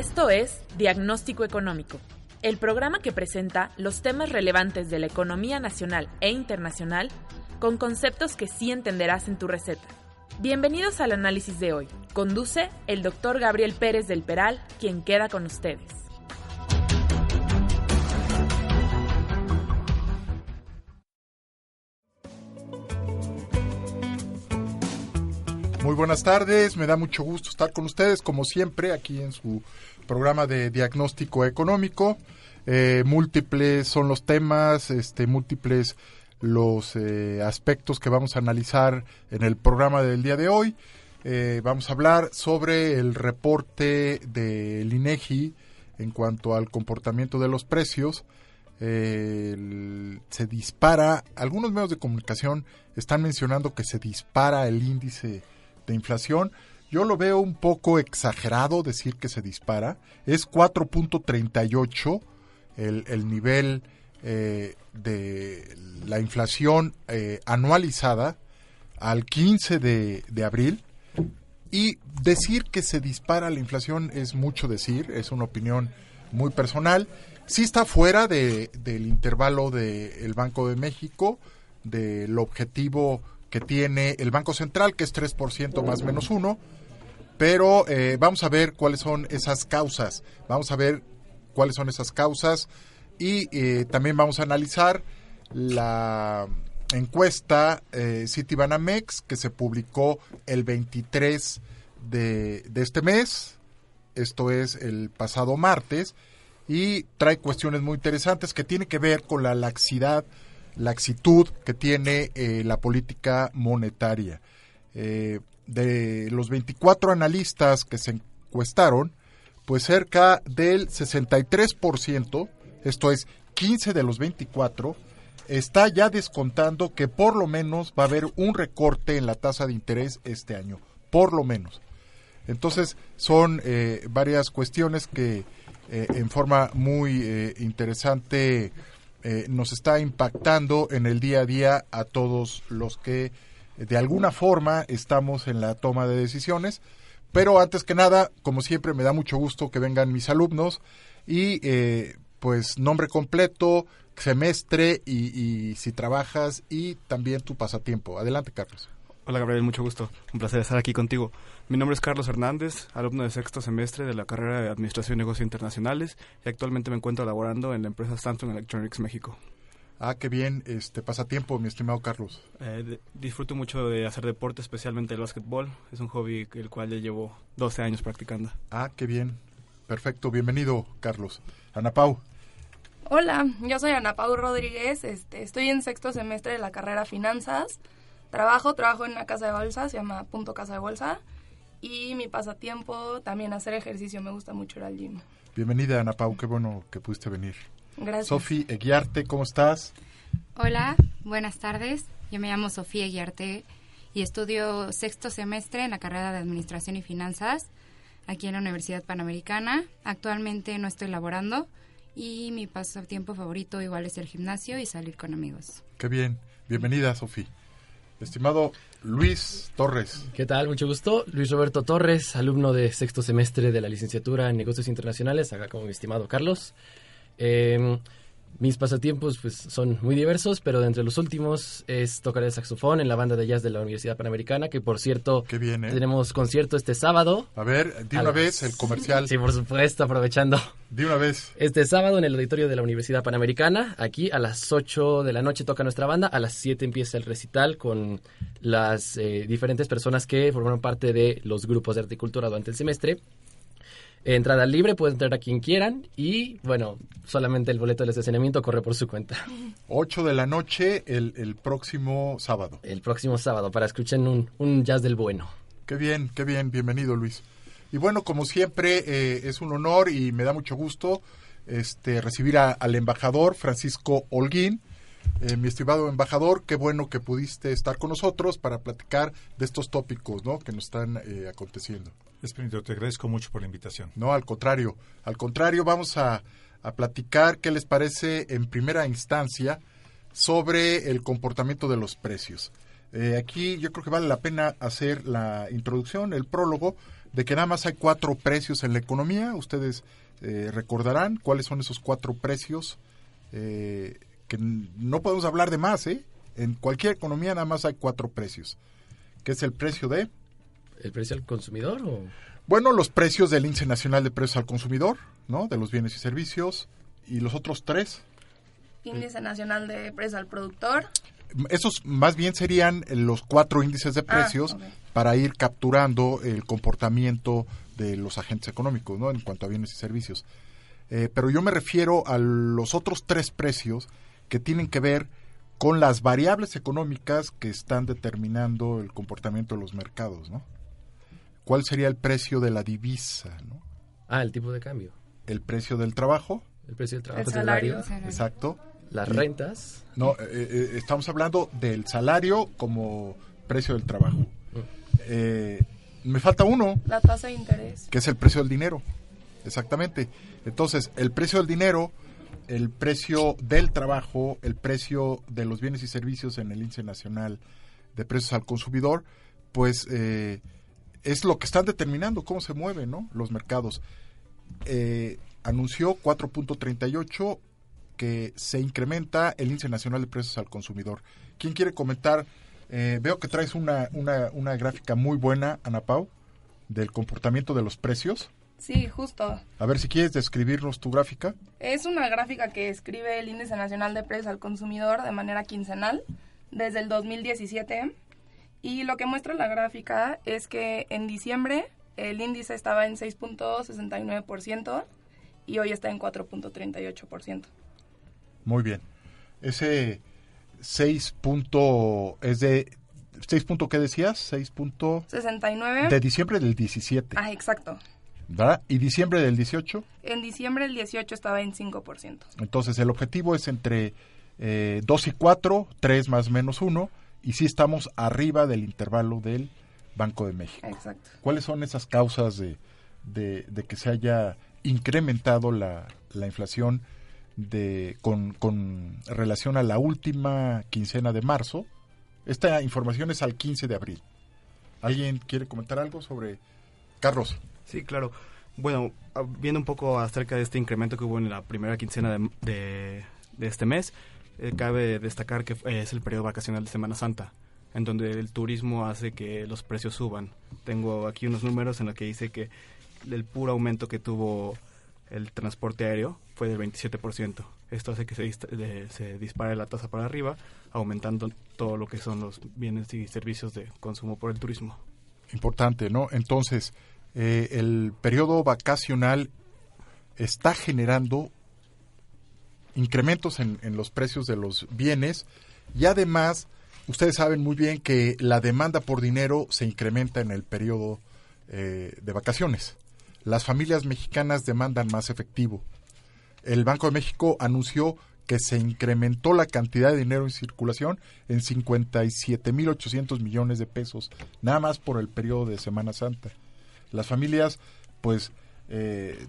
Esto es Diagnóstico Económico, el programa que presenta los temas relevantes de la economía nacional e internacional con conceptos que sí entenderás en tu receta. Bienvenidos al análisis de hoy. Conduce el doctor Gabriel Pérez del Peral, quien queda con ustedes. Muy buenas tardes, me da mucho gusto estar con ustedes, como siempre, aquí en su programa de diagnóstico económico. Eh, múltiples son los temas, este, múltiples los eh, aspectos que vamos a analizar en el programa del día de hoy. Eh, vamos a hablar sobre el reporte del INEGI en cuanto al comportamiento de los precios. se dispara, algunos medios de comunicación están mencionando que se dispara el índice de inflación. Yo lo veo un poco exagerado decir que se dispara. Es 4.38 el, el, nivel eh, de la inflación eh, anualizada al 15 de, de, abril. Y decir que se dispara la inflación es mucho decir, es una opinión muy personal. Sí está fuera de, del intervalo del Banco de México, del objetivo que tiene el Banco Central, que es 3% más menos 1. Pero eh, vamos a ver cuáles son esas causas. Vamos a ver cuáles son esas causas. Y eh, también vamos a analizar la encuesta eh, Citibanamex que se publicó el 23 de, de este mes. Esto es el pasado martes. Y trae cuestiones muy interesantes que tienen que ver con la laxidad laxitud que tiene eh, la política monetaria. Eh, de los 24 analistas que se encuestaron, pues cerca del 63%, esto es 15 de los 24, está ya descontando que por lo menos va a haber un recorte en la tasa de interés este año, por lo menos. Entonces son eh, varias cuestiones que en forma muy interesante eh, nos está impactando en el día a día a todos los que de alguna forma estamos en la toma de decisiones. Pero antes que nada, como siempre, me da mucho gusto que vengan mis alumnos y eh, pues nombre completo, semestre y, y si trabajas y también tu pasatiempo. Adelante, Carlos. Hola Gabriel, mucho gusto. Un placer estar aquí contigo. Mi nombre es Carlos Hernández, alumno de sexto semestre de la carrera de Administración y Negocios Internacionales y actualmente me encuentro laborando en la empresa Samsung Electronics México. Ah, qué bien. Este pasatiempo, mi estimado Carlos. Eh, disfruto mucho de hacer deporte, especialmente el básquetbol. Es un hobby el cual ya llevo 12 años practicando. Ah, qué bien. Perfecto. Bienvenido, Carlos. Ana Pau. Hola, yo soy Ana Pau Rodríguez. Este, estoy en sexto semestre de la carrera Finanzas. Trabajo, trabajo en una casa de bolsa, se llama Punto Casa de Bolsa. Y mi pasatiempo, también hacer ejercicio, me gusta mucho ir al gym. Bienvenida, Ana Pau, qué bueno que pudiste venir. Gracias. Sofi Eguiarte, ¿cómo estás? Hola, buenas tardes. Yo me llamo Sofía Eguiarte y estudio sexto semestre en la carrera de Administración y Finanzas aquí en la Universidad Panamericana. Actualmente no estoy laborando y mi pasatiempo favorito igual es el gimnasio y salir con amigos. Qué bien. Bienvenida, Sofía. Estimado Luis Torres. ¿Qué tal? Mucho gusto. Luis Roberto Torres, alumno de sexto semestre de la licenciatura en negocios internacionales, acá como mi estimado Carlos. Eh, mis pasatiempos pues son muy diversos, pero de entre los últimos es tocar el saxofón en la banda de jazz de la Universidad Panamericana, que por cierto bien, ¿eh? tenemos concierto este sábado. A ver, de una vez el comercial. Sí, por supuesto, aprovechando. De una vez. Este sábado en el auditorio de la Universidad Panamericana, aquí a las 8 de la noche toca nuestra banda, a las 7 empieza el recital con las eh, diferentes personas que formaron parte de los grupos de articultura durante el semestre. Entrada libre, puede entrar a quien quieran y bueno, solamente el boleto del estacionamiento corre por su cuenta. 8 de la noche el, el próximo sábado. El próximo sábado para escuchen un, un, jazz del bueno. Qué bien, qué bien, bienvenido Luis. Y bueno, como siempre, eh, es un honor y me da mucho gusto este, recibir a- al embajador Francisco Holguín. Eh, mi estimado embajador, qué bueno que pudiste estar con nosotros para platicar de estos tópicos ¿no? que nos están eh, aconteciendo. Espíritu, te agradezco mucho por la invitación. No, al contrario. Al contrario, vamos a, a platicar qué les parece en primera instancia sobre el comportamiento de los precios. Eh, aquí yo creo que vale la pena hacer la introducción, el prólogo, de que nada más hay cuatro precios en la economía. Ustedes eh, recordarán cuáles son esos cuatro precios, eh, que no podemos hablar de más, ¿eh? En cualquier economía nada más hay cuatro precios, que es el precio de... ¿El precio al consumidor o...? Bueno, los precios del índice nacional de precios al consumidor, ¿no? De los bienes y servicios. Y los otros tres. Índice Nacional de Precios al Productor. Esos más bien serían los cuatro índices de Ah, precios para ir capturando el comportamiento de los agentes económicos, ¿no? En cuanto a bienes y servicios. Eh, pero yo me refiero a los otros tres precios que tienen que ver con las variables económicas que están determinando el comportamiento de los mercados, ¿no? ¿Cuál sería el precio de la divisa, ¿no? Ah, el tipo de cambio. El precio del trabajo, El precio del trabajo, El el salario. salario, exacto. las Y- rentas. No, eh, eh, estamos hablando del salario como precio del trabajo. Eh, me falta uno, La tasa de interés. que es el precio del dinero. Exactamente. Entonces, el precio del dinero, el precio del trabajo, el precio de los bienes y servicios en el índice nacional de precios al consumidor, pues eh, es lo que están determinando cómo se mueven los mercados. Eh, anunció 4.38 que se incrementa el índice nacional de precios al consumidor. ¿Quién quiere comentar? Eh, veo que traes una, una, una gráfica muy buena, Ana Pau, del comportamiento de los precios. Sí, justo. A ver si quieres describirnos tu gráfica. Es una gráfica que escribe el Índice Nacional de Precios al Consumidor de manera quincenal desde el 2017. Y lo que muestra la gráfica es que en diciembre el índice estaba en 6.69% y hoy está en 4.38%. Muy bien. Ese 6 punto es de 6 punto qué decías? 6 punto 69. de diciembre del 17, Ah, exacto. ¿Verdad? Y diciembre del 18. En diciembre el 18 estaba en 5%. Entonces el objetivo es entre eh, 2 y 4, 3 más menos 1, y sí estamos arriba del intervalo del Banco de México. Exacto. ¿Cuáles son esas causas de, de- de que se haya incrementado la, la inflación de, con, con relación a la última quincena de marzo? Esta información es al 15 de abril. ¿Alguien quiere comentar algo sobre Carlos? Sí, claro. Bueno, ah, viendo un poco acerca de este incremento que hubo en la primera quincena de, de- este mes, eh, cabe destacar que es el periodo vacacional de Semana Santa, en donde el turismo hace que los precios suban. Tengo aquí unos números en los que dice que el puro aumento que tuvo el transporte aéreo fue del 27%. Esto hace que se, se dispare la tasa para arriba, aumentando todo lo que son los bienes y servicios de consumo por el turismo. Importante, ¿no? Entonces, eh, el periodo vacacional está generando incrementos en, los precios de los bienes y además ustedes saben muy bien que la demanda por dinero se incrementa en el periodo eh, de vacaciones. Las familias mexicanas demandan más efectivo. El Banco de México anunció que se incrementó la cantidad de dinero en circulación en 57.800 millones de pesos, nada más por el periodo de Semana Santa. Las familias, pues, eh,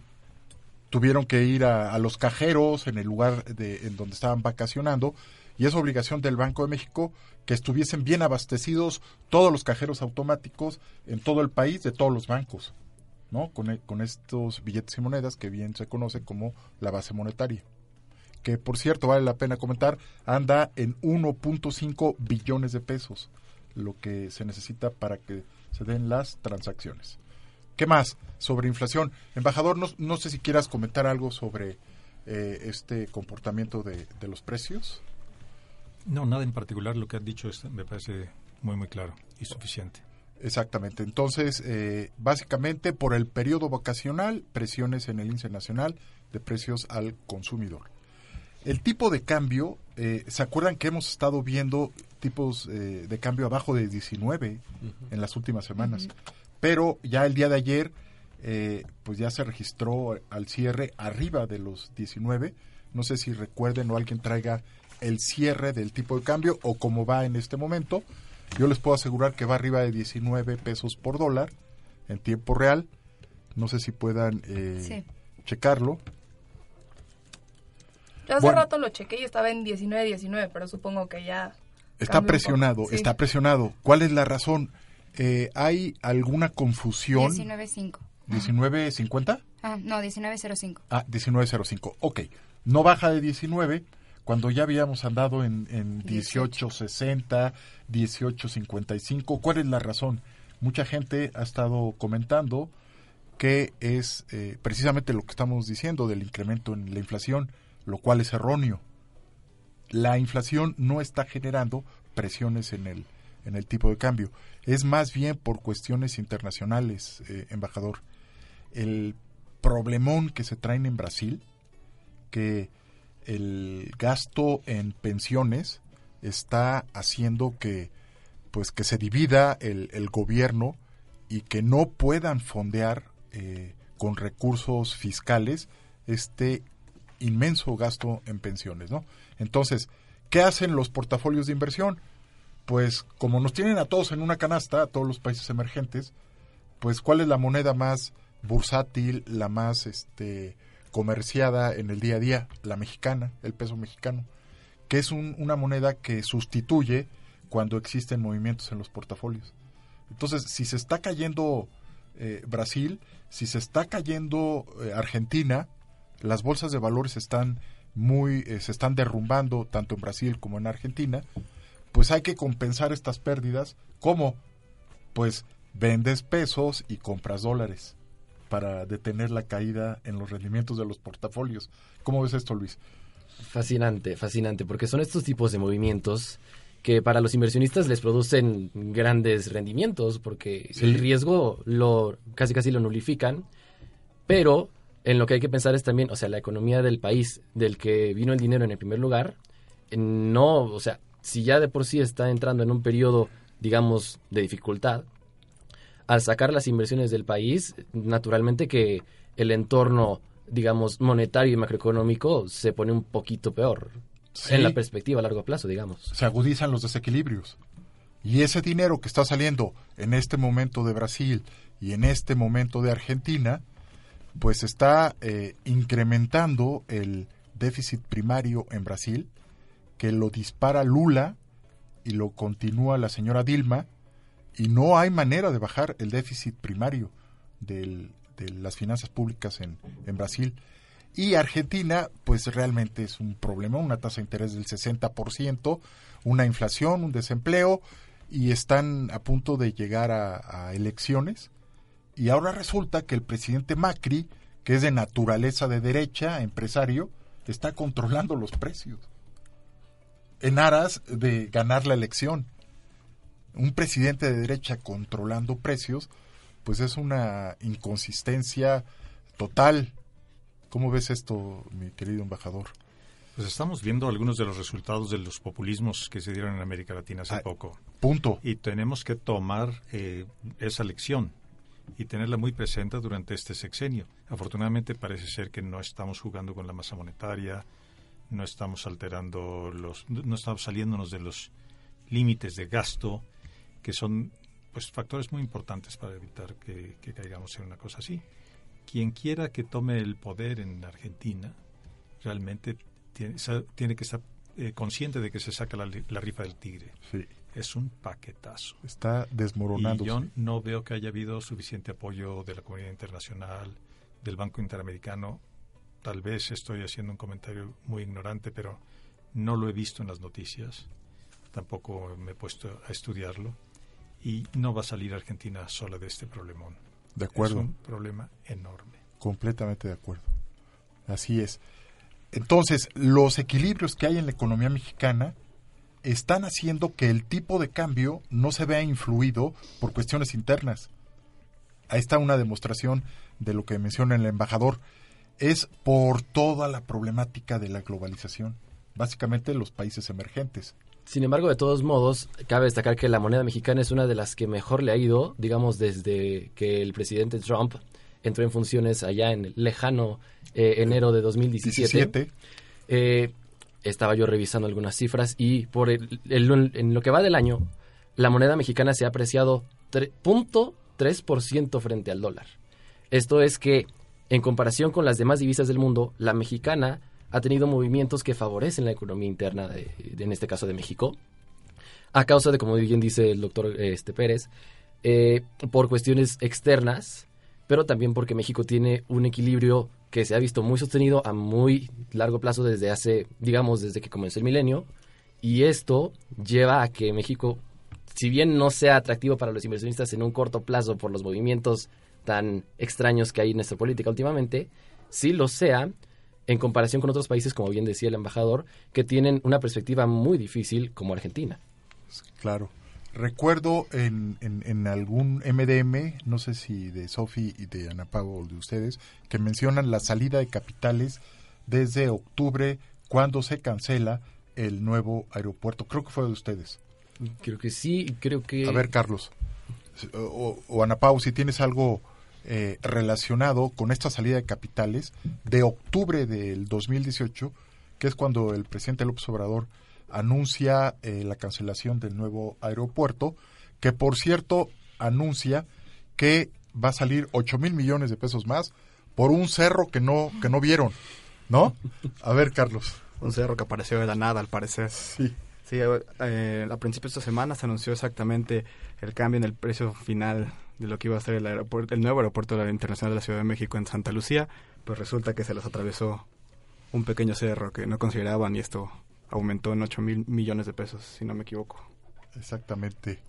tuvieron que ir a, a los cajeros en el lugar de, en donde estaban vacacionando y es obligación del Banco de México que estuviesen bien abastecidos todos los cajeros automáticos en todo el país de todos los bancos, ¿no? Con, e- con estos billetes y monedas que bien se conoce como la base monetaria. Que por cierto vale la pena comentar, anda en 1.5 billones de pesos, lo que se necesita para que se den las transacciones. ¿Qué más sobre inflación? Embajador, no, no sé si quieras comentar algo sobre eh, este comportamiento de, de los precios. No, nada en particular. Lo que has dicho es- me parece muy, muy claro y suficiente. Exactamente. Entonces, eh, básicamente por el periodo vacacional, presiones en el índice nacional de precios al consumidor. El tipo de cambio, eh, ¿se acuerdan que hemos estado viendo tipos eh, de cambio abajo de 19 en las últimas semanas? Pero ya el día de ayer eh, pues ya se registró al cierre arriba de los 19. No sé si recuerden o alguien traiga el cierre del tipo de cambio o cómo va en este momento. Yo les puedo asegurar que va arriba de 19 pesos por dólar en tiempo real. No sé si puedan eh, checarlo. Yo hace rato lo chequé y estaba en 19.19, pero supongo que ya... Está presionado, está presionado. ¿Cuál es la razón? Eh, ¿Hay alguna confusión? 19.5. ¿19.50? Ah, no, 19.05. Ah, 19.05. Ok. No baja de 19 cuando ya habíamos andado en, en 18.60, 18.55. ¿Cuál es la razón? Mucha gente ha estado comentando que es eh, precisamente lo que estamos diciendo del incremento en la inflación, lo cual es erróneo. La inflación no está generando presiones en el, en el tipo de cambio. Es más bien por cuestiones internacionales, eh, embajador. El problemón que se traen en Brasil, que el gasto en pensiones está haciendo que pues que se divida el, gobierno y que no puedan fondear eh, con recursos fiscales este inmenso gasto en pensiones, ¿no? Entonces, ¿qué hacen los portafolios de inversión? Pues como nos tienen a todos en una canasta, a todos los países emergentes, pues ¿cuál es la moneda más bursátil, la más este comerciada en el día a día? La mexicana, el peso mexicano, que es una moneda que sustituye cuando existen movimientos en los portafolios. Entonces, si se está cayendo eh, Brasil, si se está cayendo eh, Argentina, las bolsas de valores están muy, eh, se están derrumbando tanto en Brasil como en Argentina, pues hay que compensar estas pérdidas. ¿Cómo? Pues vendes pesos y compras dólares para detener la caída en los rendimientos de los portafolios. ¿Cómo ves esto, Luis? Fascinante, fascinante, porque son estos tipos de movimientos que para los inversionistas les producen grandes rendimientos porque el riesgo lo casi casi lo nulifican, pero en lo que hay que pensar es también, o sea, la economía del país del que vino el dinero en el primer lugar, no, o sea, si ya de por sí está entrando en un periodo, digamos, de dificultad, al sacar las inversiones del país, naturalmente que el entorno, digamos, monetario y macroeconómico se pone un poquito peor. En la perspectiva a largo plazo, digamos. Se agudizan los desequilibrios. Y ese dinero que está saliendo en este momento de Brasil y en este momento de Argentina, pues está eh, incrementando el déficit primario en Brasil, que lo dispara Lula y lo continúa la señora Dilma, y no hay manera de bajar el déficit primario de las finanzas públicas en, Brasil. Y Argentina, pues realmente es un problema, una tasa de interés del 60%, una inflación, un desempleo, y están a punto de llegar a, elecciones. Y ahora resulta que el presidente Macri, que es de naturaleza de derecha, empresario, está controlando los precios en aras de ganar la elección. Un presidente de derecha controlando precios, pues es una inconsistencia total ¿Cómo ves esto, mi querido embajador? Pues estamos viendo algunos de los resultados de los populismos que se dieron en América Latina hace ah, poco. Punto. Y tenemos que tomar eh, esa lección y tenerla muy presente durante este sexenio. Afortunadamente parece ser que no estamos jugando con la masa monetaria, no estamos alterando los, no estamos saliéndonos de los límites de gasto, que son pues factores muy importantes para evitar que caigamos en una cosa así quien quiera que tome el poder en Argentina realmente tiene, que estar eh, consciente de que se saca la, rifa del tigre. Sí. Es un paquetazo. Está desmoronando. yo no veo que haya habido suficiente apoyo de la comunidad internacional, del Banco Interamericano. Tal vez estoy haciendo un comentario muy ignorante, pero no lo he visto en las noticias. Tampoco me he puesto a estudiarlo. Y no va a salir Argentina sola de este problemón. De acuerdo. Es un problema enorme. Completamente de acuerdo. Así es. Entonces, los equilibrios que hay en la economía mexicana están haciendo que el tipo de cambio no se vea influido por cuestiones internas. Ahí está una demostración de lo que menciona el embajador. Es por toda la problemática de la globalización, básicamente los países emergentes. Sin embargo, de todos modos, cabe destacar que la moneda mexicana es una de las que mejor le ha ido, digamos, desde que el presidente Trump entró en funciones allá en el lejano eh, enero de 2017. Eh, estaba yo revisando algunas cifras y por el, en lo que va del año, la moneda mexicana se ha apreciado 0.3% frente al dólar. Esto es que, en comparación con las demás divisas del mundo, la mexicana ha tenido movimientos que favorecen la economía interna, de, en este caso de México, a causa de, como bien dice el doctor este, Pérez, eh, por cuestiones externas, pero también porque México tiene un equilibrio que se ha visto muy sostenido a muy largo plazo desde hace, digamos, desde que comenzó el milenio, y esto lleva a que México, si bien no sea atractivo para los inversionistas en un corto plazo por los movimientos tan extraños que hay en nuestra política últimamente, sí lo sea en comparación con otros países, como bien decía el embajador, que tienen una perspectiva muy difícil como Argentina. Claro. Recuerdo en, en, algún MDM, no sé si de Sofi y de Ana Pau o de ustedes, que mencionan la salida de capitales desde octubre, cuando se cancela el nuevo aeropuerto. Creo que fue de ustedes. Creo que sí, creo que... A ver, Carlos, o, o Ana Pau, si tienes algo eh, relacionado con esta salida de capitales de octubre del 2018, que es cuando el presidente López Obrador anuncia eh, la cancelación del nuevo aeropuerto, que por cierto anuncia que va a salir 8 mil millones de pesos más por un cerro que no, que no vieron, ¿no? A ver, Carlos. Un cerro que apareció de la nada, al parecer. Sí. Sí, eh, a principios de esta semana se anunció exactamente el cambio en el precio final de lo que iba a ser el, aeropuerto, el nuevo aeropuerto internacional de la Ciudad de México en Santa Lucía, pues resulta que se les atravesó un pequeño cerro que no consideraban y esto aumentó en 8 mil millones de pesos, si no me equivoco. Exactamente.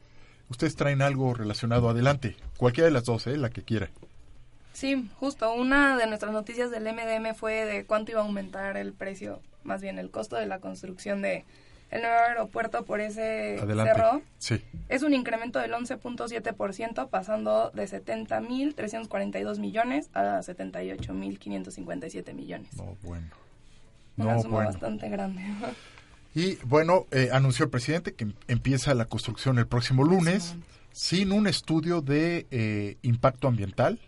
Ustedes traen algo relacionado adelante, cualquiera de las dos, ¿eh? la que quiera. Sí, justo. Una de nuestras noticias del MDM fue de cuánto iba a aumentar el precio, más bien el costo de la construcción de el nuevo aeropuerto por ese cerro. Sí. Es un incremento del 11.7%, pasando de 70.342 millones a 78.557 millones. No, bueno. Una suma bastante grande. Y bueno, eh, anunció el presidente que empieza la construcción el próximo lunes sin un estudio de eh, impacto ambiental,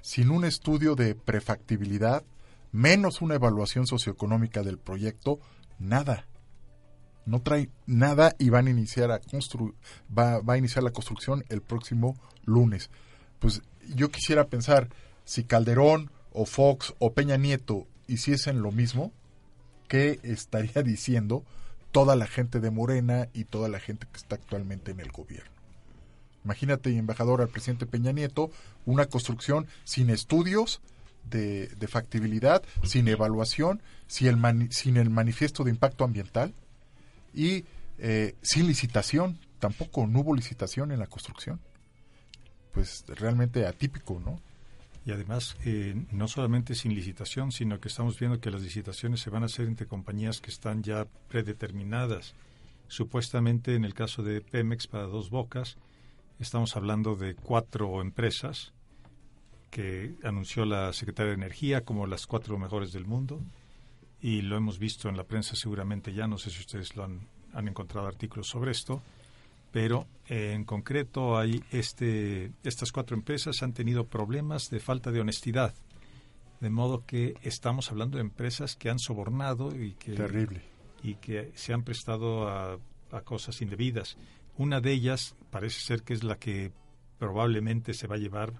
sin un estudio de prefactibilidad, menos una evaluación socioeconómica del proyecto, nada no trae nada y van a iniciar a construir, va, va a iniciar la construcción el próximo lunes. Pues yo quisiera pensar si Calderón o Fox o Peña Nieto hiciesen lo mismo, ¿qué estaría diciendo toda la gente de Morena y toda la gente que está actualmente en el gobierno? Imagínate, embajador, al presidente Peña Nieto, una construcción sin estudios de, de factibilidad, sin evaluación, sin el, sin el manifiesto de impacto ambiental y eh, sin licitación, tampoco no hubo licitación en la construcción. Pues realmente atípico, ¿no? Y además, eh, no solamente sin licitación, sino que estamos viendo que las licitaciones se van a hacer entre compañías que están ya predeterminadas. Supuestamente, en el caso de Pemex para Dos Bocas, estamos hablando de cuatro empresas que anunció la Secretaria de Energía como las cuatro mejores del mundo y lo hemos visto en la prensa seguramente ya, no sé si ustedes lo han, han encontrado artículos sobre esto, pero eh, en concreto hay este, estas cuatro empresas han tenido problemas de falta de honestidad, de modo que estamos hablando de empresas que han sobornado y que, Terrible. y que se han prestado a, a cosas indebidas. Una de ellas parece ser que es la que probablemente se va a llevar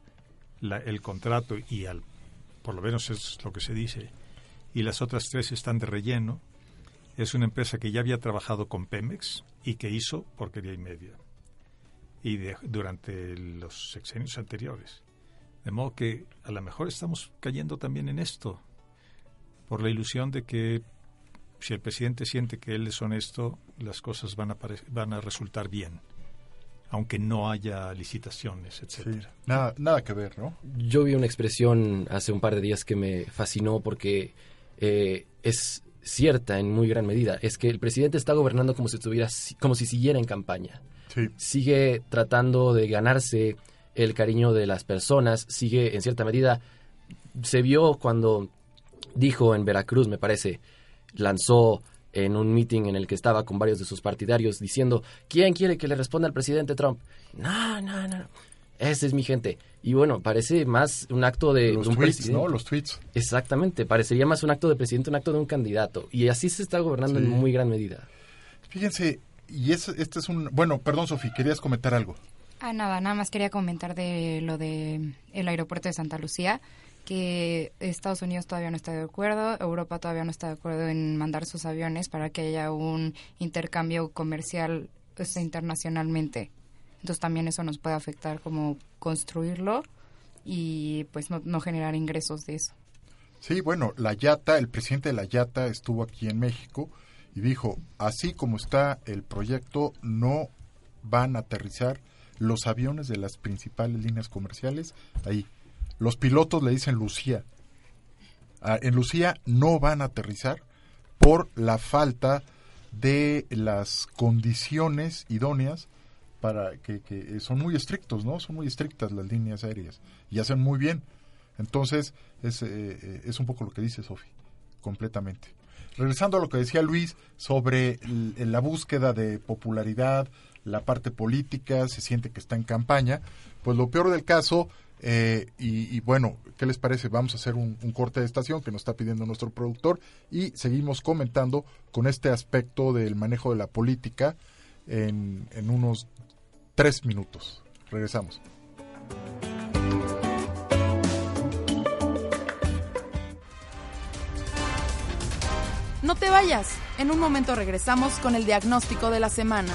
la, el contrato y al, por lo menos es lo que se dice, y las otras tres están de relleno. Es una empresa que ya había trabajado con Pemex y que hizo porquería y media. Y durante los sexenios anteriores. De modo que a lo mejor estamos cayendo también en esto, por la ilusión de que si el presidente siente que él es honesto, las cosas van a, van a resultar bien, aunque no haya licitaciones, etcétera. nada, nada que ver, ¿no? Yo vi una expresión hace un par de días que me fascinó porque eh, es cierta en muy gran medida. Es que el presidente está gobernando como si estuviera, como si siguiera en campaña. Sigue tratando de ganarse el cariño de las personas, sigue en cierta medida, se vio cuando dijo en Veracruz, me parece, lanzó en un meeting en el que estaba con varios de sus partidarios diciendo, ¿quién quiere que le responda al presidente Trump? No, no, no. Esa es mi gente. Y bueno, parece más un acto de, Los un tweets, presidente. ¿no? Los tweets. Exactamente, parecería más un acto de presidente, un acto de un candidato. Y así se está gobernando Sí. en muy gran medida. Fíjense, y es, este es un... Bueno, perdón, Sofi, querías comentar algo. Ah, nada, nada más quería comentar de lo de el aeropuerto de Santa Lucía, que Estados Unidos todavía no está de acuerdo, Europa todavía no está de acuerdo en mandar sus aviones para que haya un intercambio comercial pues, internacionalmente. Entonces también eso nos puede afectar como construirlo y pues no, no generar ingresos de eso. Sí, bueno, la Yata, el presidente de la Yata estuvo aquí en México y dijo, así como está el proyecto, no van a aterrizar los aviones de las principales líneas comerciales ahí. Los pilotos le dicen Lucía. Ah, en Lucía no van a aterrizar por la falta de las condiciones idóneas para que, son muy estrictos, ¿no? Son muy estrictas las líneas aéreas y hacen muy bien. Entonces, es, eh, eh, es un poco lo que dice Sofi, completamente. Regresando a lo que decía Luis sobre la búsqueda de popularidad, la parte política, se siente que está en campaña, pues lo peor del caso, eh, y, y bueno, ¿qué les parece? Vamos a hacer un, un corte de estación que nos está pidiendo nuestro productor y seguimos comentando con este aspecto del manejo de la política en, en unos tres minutos. Regresamos. No te vayas. En un momento regresamos con el diagnóstico de la semana.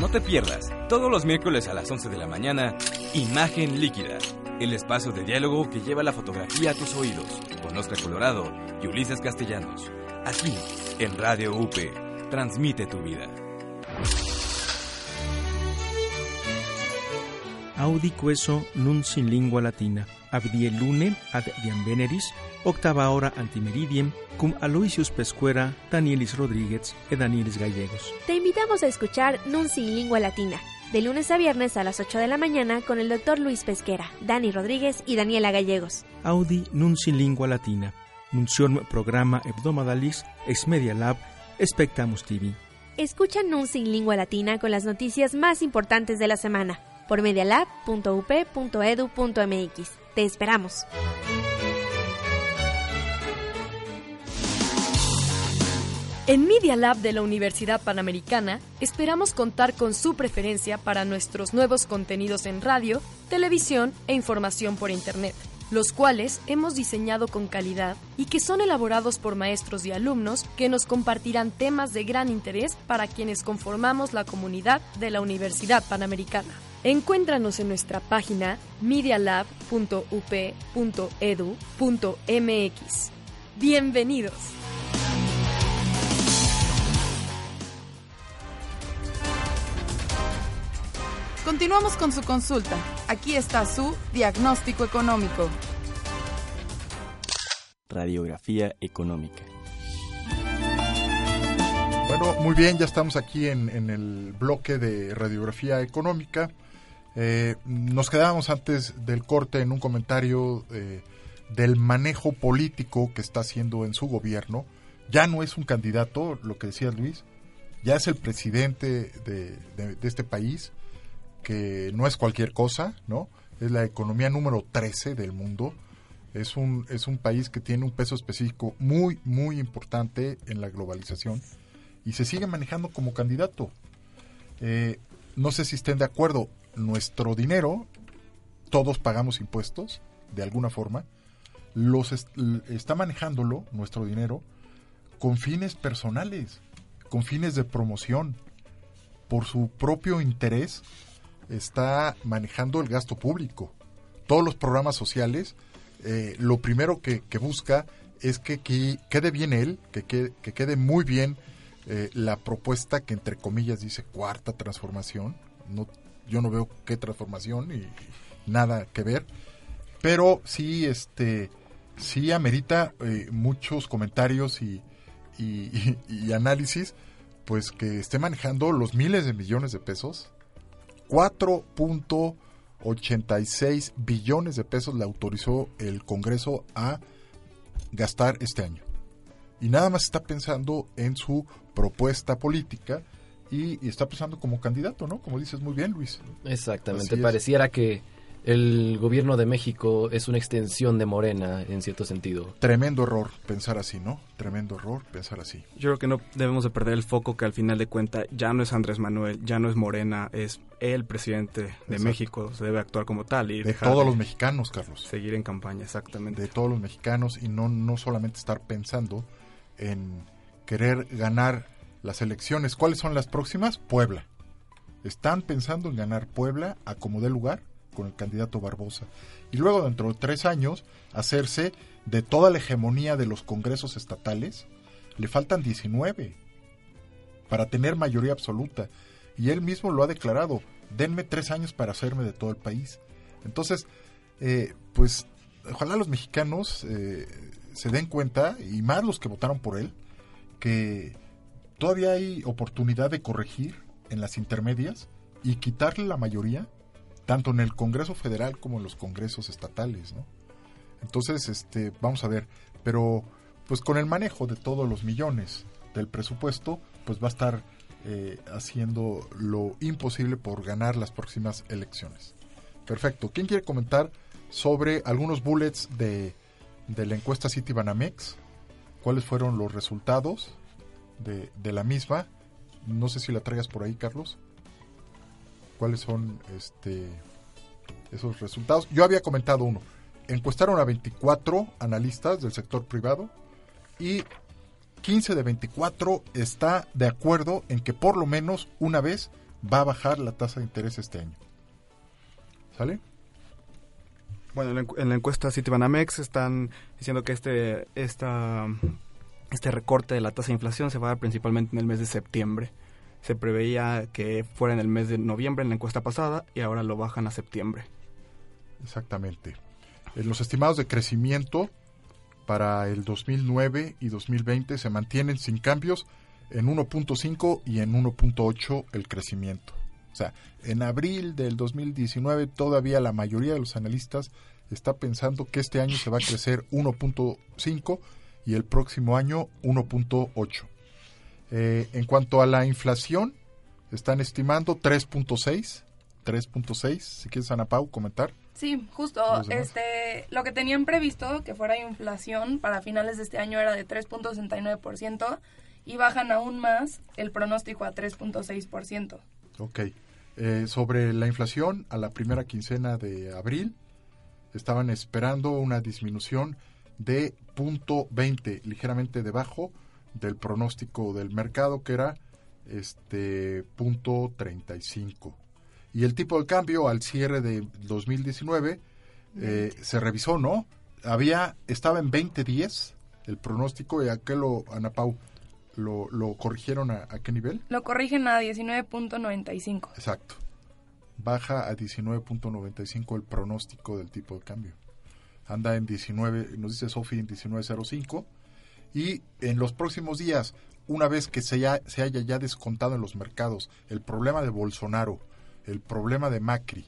No te pierdas, todos los miércoles a las 11 de la mañana, Imagen Líquida, el espacio de diálogo que lleva la fotografía a tus oídos, con Oscar Colorado y Ulises Castellanos. Aquí, en Radio UP, transmite tu vida. Audi queso nun sin lingua latina, abdie lune ad diam veneris, octava hora antimeridiem, cum Aloysius Pescuera, Danielis Rodríguez e Danielis Gallegos. Te invitamos a escuchar Nun sin lingua latina, de lunes a viernes a las 8 de la mañana con el doctor Luis Pesquera, Dani Rodríguez y Daniela Gallegos. Audi nun sin lingua latina, nunciorm programa hebdomadalis ex Media Lab, Spectamus TV. Escucha Nun sin lingua latina con las noticias más importantes de la semana por medialab.up.edu.mx. Te esperamos. En Media Lab de la Universidad Panamericana esperamos contar con su preferencia para nuestros nuevos contenidos en radio, televisión e información por Internet, los cuales hemos diseñado con calidad y que son elaborados por maestros y alumnos que nos compartirán temas de gran interés para quienes conformamos la comunidad de la Universidad Panamericana. Encuéntranos en nuestra página medialab.up.edu.mx. Bienvenidos. Continuamos con su consulta. Aquí está su diagnóstico económico. Radiografía económica. Bueno, muy bien, ya estamos aquí en, en el bloque de radiografía económica. Eh, nos quedábamos antes del corte en un comentario eh, del manejo político que está haciendo en su gobierno. Ya no es un candidato, lo que decía Luis, ya es el presidente de, de- de este país, que no es cualquier cosa, ¿no? Es la economía número 13 del mundo. Es un, es un país que tiene un peso específico muy, muy importante en la globalización y se sigue manejando como candidato. Eh, no sé si estén de acuerdo, nuestro dinero, todos pagamos impuestos, de alguna forma, los está manejándolo, nuestro dinero, con fines personales, con fines de promoción, por su propio interés, está manejando el gasto público. Todos los programas sociales, eh, lo primero que, busca es que, que quede bien él, que, que- que quede muy bien eh, la propuesta que entre comillas dice cuarta transformación. No, yo no veo qué transformación y nada que ver. Pero sí, este, sí amerita eh, muchos comentarios y análisis, pues que esté manejando los miles de millones de pesos. 4.86 billones de pesos le autorizó el Congreso a gastar este año. Y nada más está pensando en su propuesta política y, y está pensando como candidato, ¿no? Como dices muy bien, Luis. Exactamente, pareciera que el gobierno de México es una extensión de Morena en cierto sentido. Tremendo error pensar así, ¿no? Tremendo error pensar así. Yo creo que no debemos de perder el foco que al final de cuenta ya no es Andrés Manuel, ya no es Morena, es el presidente de Exacto. México, se debe actuar como tal y De dejar todos de los mexicanos, Carlos. seguir en campaña, exactamente. De todos los mexicanos y no, no solamente estar pensando en querer ganar las elecciones. ¿Cuáles son las próximas? Puebla. Están pensando en ganar Puebla a como dé lugar con el candidato Barbosa. Y luego, dentro de tres años, hacerse de toda la hegemonía de los congresos estatales. Le faltan 19 para tener mayoría absoluta. Y él mismo lo ha declarado. Denme tres años para hacerme de todo el país. Entonces, eh, pues, ojalá los mexicanos eh, se den cuenta, y más los que votaron por él, que todavía hay oportunidad de corregir en las intermedias y quitarle la mayoría, tanto en el Congreso Federal como en los congresos estatales, ¿no? Entonces, este, vamos a ver, pero pues con el manejo de todos los millones del presupuesto, pues va a estar eh, haciendo lo imposible por ganar las próximas elecciones. Perfecto. ¿Quién quiere comentar sobre algunos bullets de, de la encuesta City Banamex? ¿Cuáles fueron los resultados de, de la misma? No sé si la traigas por ahí, Carlos. ¿Cuáles son este esos resultados? Yo había comentado uno. Encuestaron a 24 analistas del sector privado y 15 de 24 está de acuerdo en que por lo menos una vez va a bajar la tasa de interés este año. ¿Sale? Bueno, en la encu- en la encuesta Citibanamex están diciendo que este, esta, este recorte de la tasa de inflación se va a dar principalmente en el mes de septiembre. Se preveía que fuera en el mes de noviembre en la encuesta pasada y ahora lo bajan a septiembre. Exactamente. Eh, Los estimados de crecimiento para el 2009 y 2020 se mantienen sin cambios en 1.5 y en 1.8 el crecimiento. O sea, en abril del 2019 todavía la mayoría de los analistas está pensando que este año se va a crecer 1.5 y el próximo año 1.8. Eh, en cuanto a la inflación, están estimando 3.6. 3.6. Si quieres, Ana Pau, comentar. Sí, justo. Este, lo que tenían previsto que fuera inflación para finales de este año era de 3.69% y bajan aún más el pronóstico a 3.6%. Ok. Eh, sobre la inflación, a la primera quincena de abril estaban esperando una disminución de 0.20, ligeramente debajo del pronóstico del mercado que era este 0.35. Y el tipo de cambio al cierre de 2019 eh, se revisó, ¿no? Había estaba en 20.10 el pronóstico y a qué lo Ana Pau lo, lo corrigieron a, a qué nivel? Lo corrigen a 19.95. Exacto. Baja a 19.95 el pronóstico del tipo de cambio. Anda en 19, nos dice Sofi en 19.05. Y en los próximos días, una vez que se, ya- se haya ya descontado en los mercados el problema de Bolsonaro, el problema de Macri,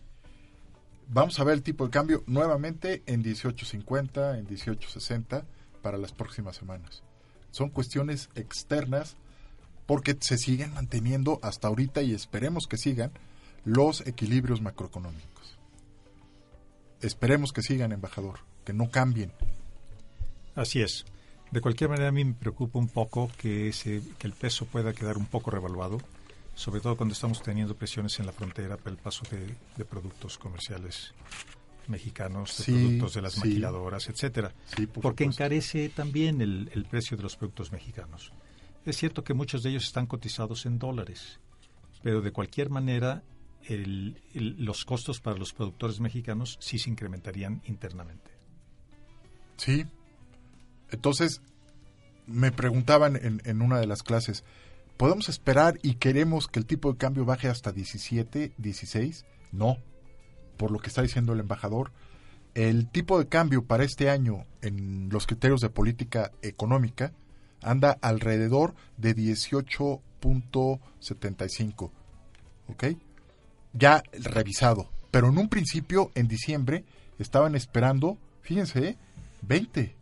vamos a ver el tipo de cambio nuevamente en 18.50, en 18.60 para las próximas semanas. Son cuestiones externas porque se siguen manteniendo hasta ahorita y esperemos que sigan los equilibrios macroeconómicos. Esperemos que sigan, embajador, que no cambien. Así es. De cualquier manera, a mí me preocupa un poco que, ese, que el peso pueda quedar un poco revaluado, sobre todo cuando estamos teniendo presiones en la frontera por el paso de, de productos comerciales mexicanos, de Sí, productos de las sí. maquiladoras, etcétera, Sí, por porque supuesto. encarece también el, el precio de los productos mexicanos. Es cierto que muchos de ellos están cotizados en dólares, pero de cualquier manera el- el- los costos para los productores mexicanos sí se incrementarían internamente. Sí. Entonces, me preguntaban en, en una de las clases, ¿podemos esperar y queremos que el tipo de cambio baje hasta 17, 16? No. Por lo que está diciendo el embajador, el tipo de cambio para este año en los criterios de política económica anda alrededor de 18.75. ¿Ok? Ya revisado. Pero en un principio, en diciembre, estaban esperando, fíjense, ¿eh? 20.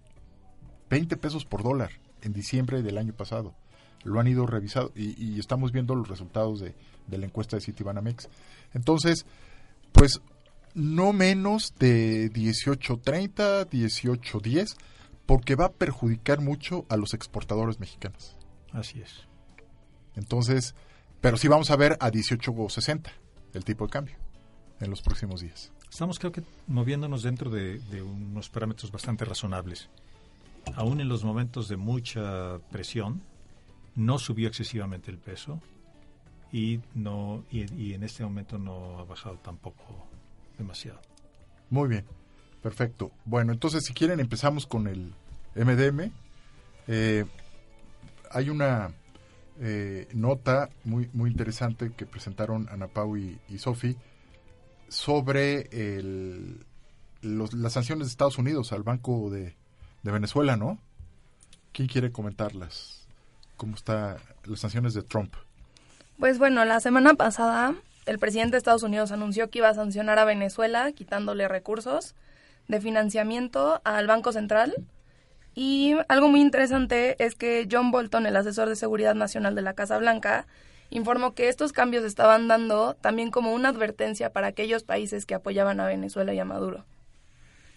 20 pesos por dólar en diciembre del año pasado. lo han ido revisando y, y estamos viendo los resultados de, de la encuesta de Citibanamex. Entonces, pues no menos de 18.30, 18.10, porque va a perjudicar mucho a los exportadores mexicanos. Así es. Entonces, pero sí vamos a ver a 18.60 el tipo de cambio en los próximos días. Estamos creo que moviéndonos dentro de, de unos parámetros bastante razonables. Aún en los momentos de mucha presión, no subió excesivamente el peso y no y, en este momento no ha bajado tampoco demasiado. Muy bien, perfecto. Bueno, entonces si quieren empezamos con el MDM. Eh, hay una eh, nota muy, muy interesante que presentaron Ana Pau y, Sofi sobre el, las sanciones de Estados Unidos al Banco de, de Venezuela, ¿no? ¿Quién quiere comentarlas? ¿Cómo están las sanciones de Trump? Pues bueno, la semana pasada el presidente de Estados Unidos anunció que iba a sancionar a Venezuela quitándole recursos de financiamiento al Banco Central. Y algo muy interesante es que John Bolton, el asesor de seguridad nacional de la Casa Blanca, informó que estos cambios estaban dando también como una advertencia para aquellos países que apoyaban a Venezuela y a Maduro.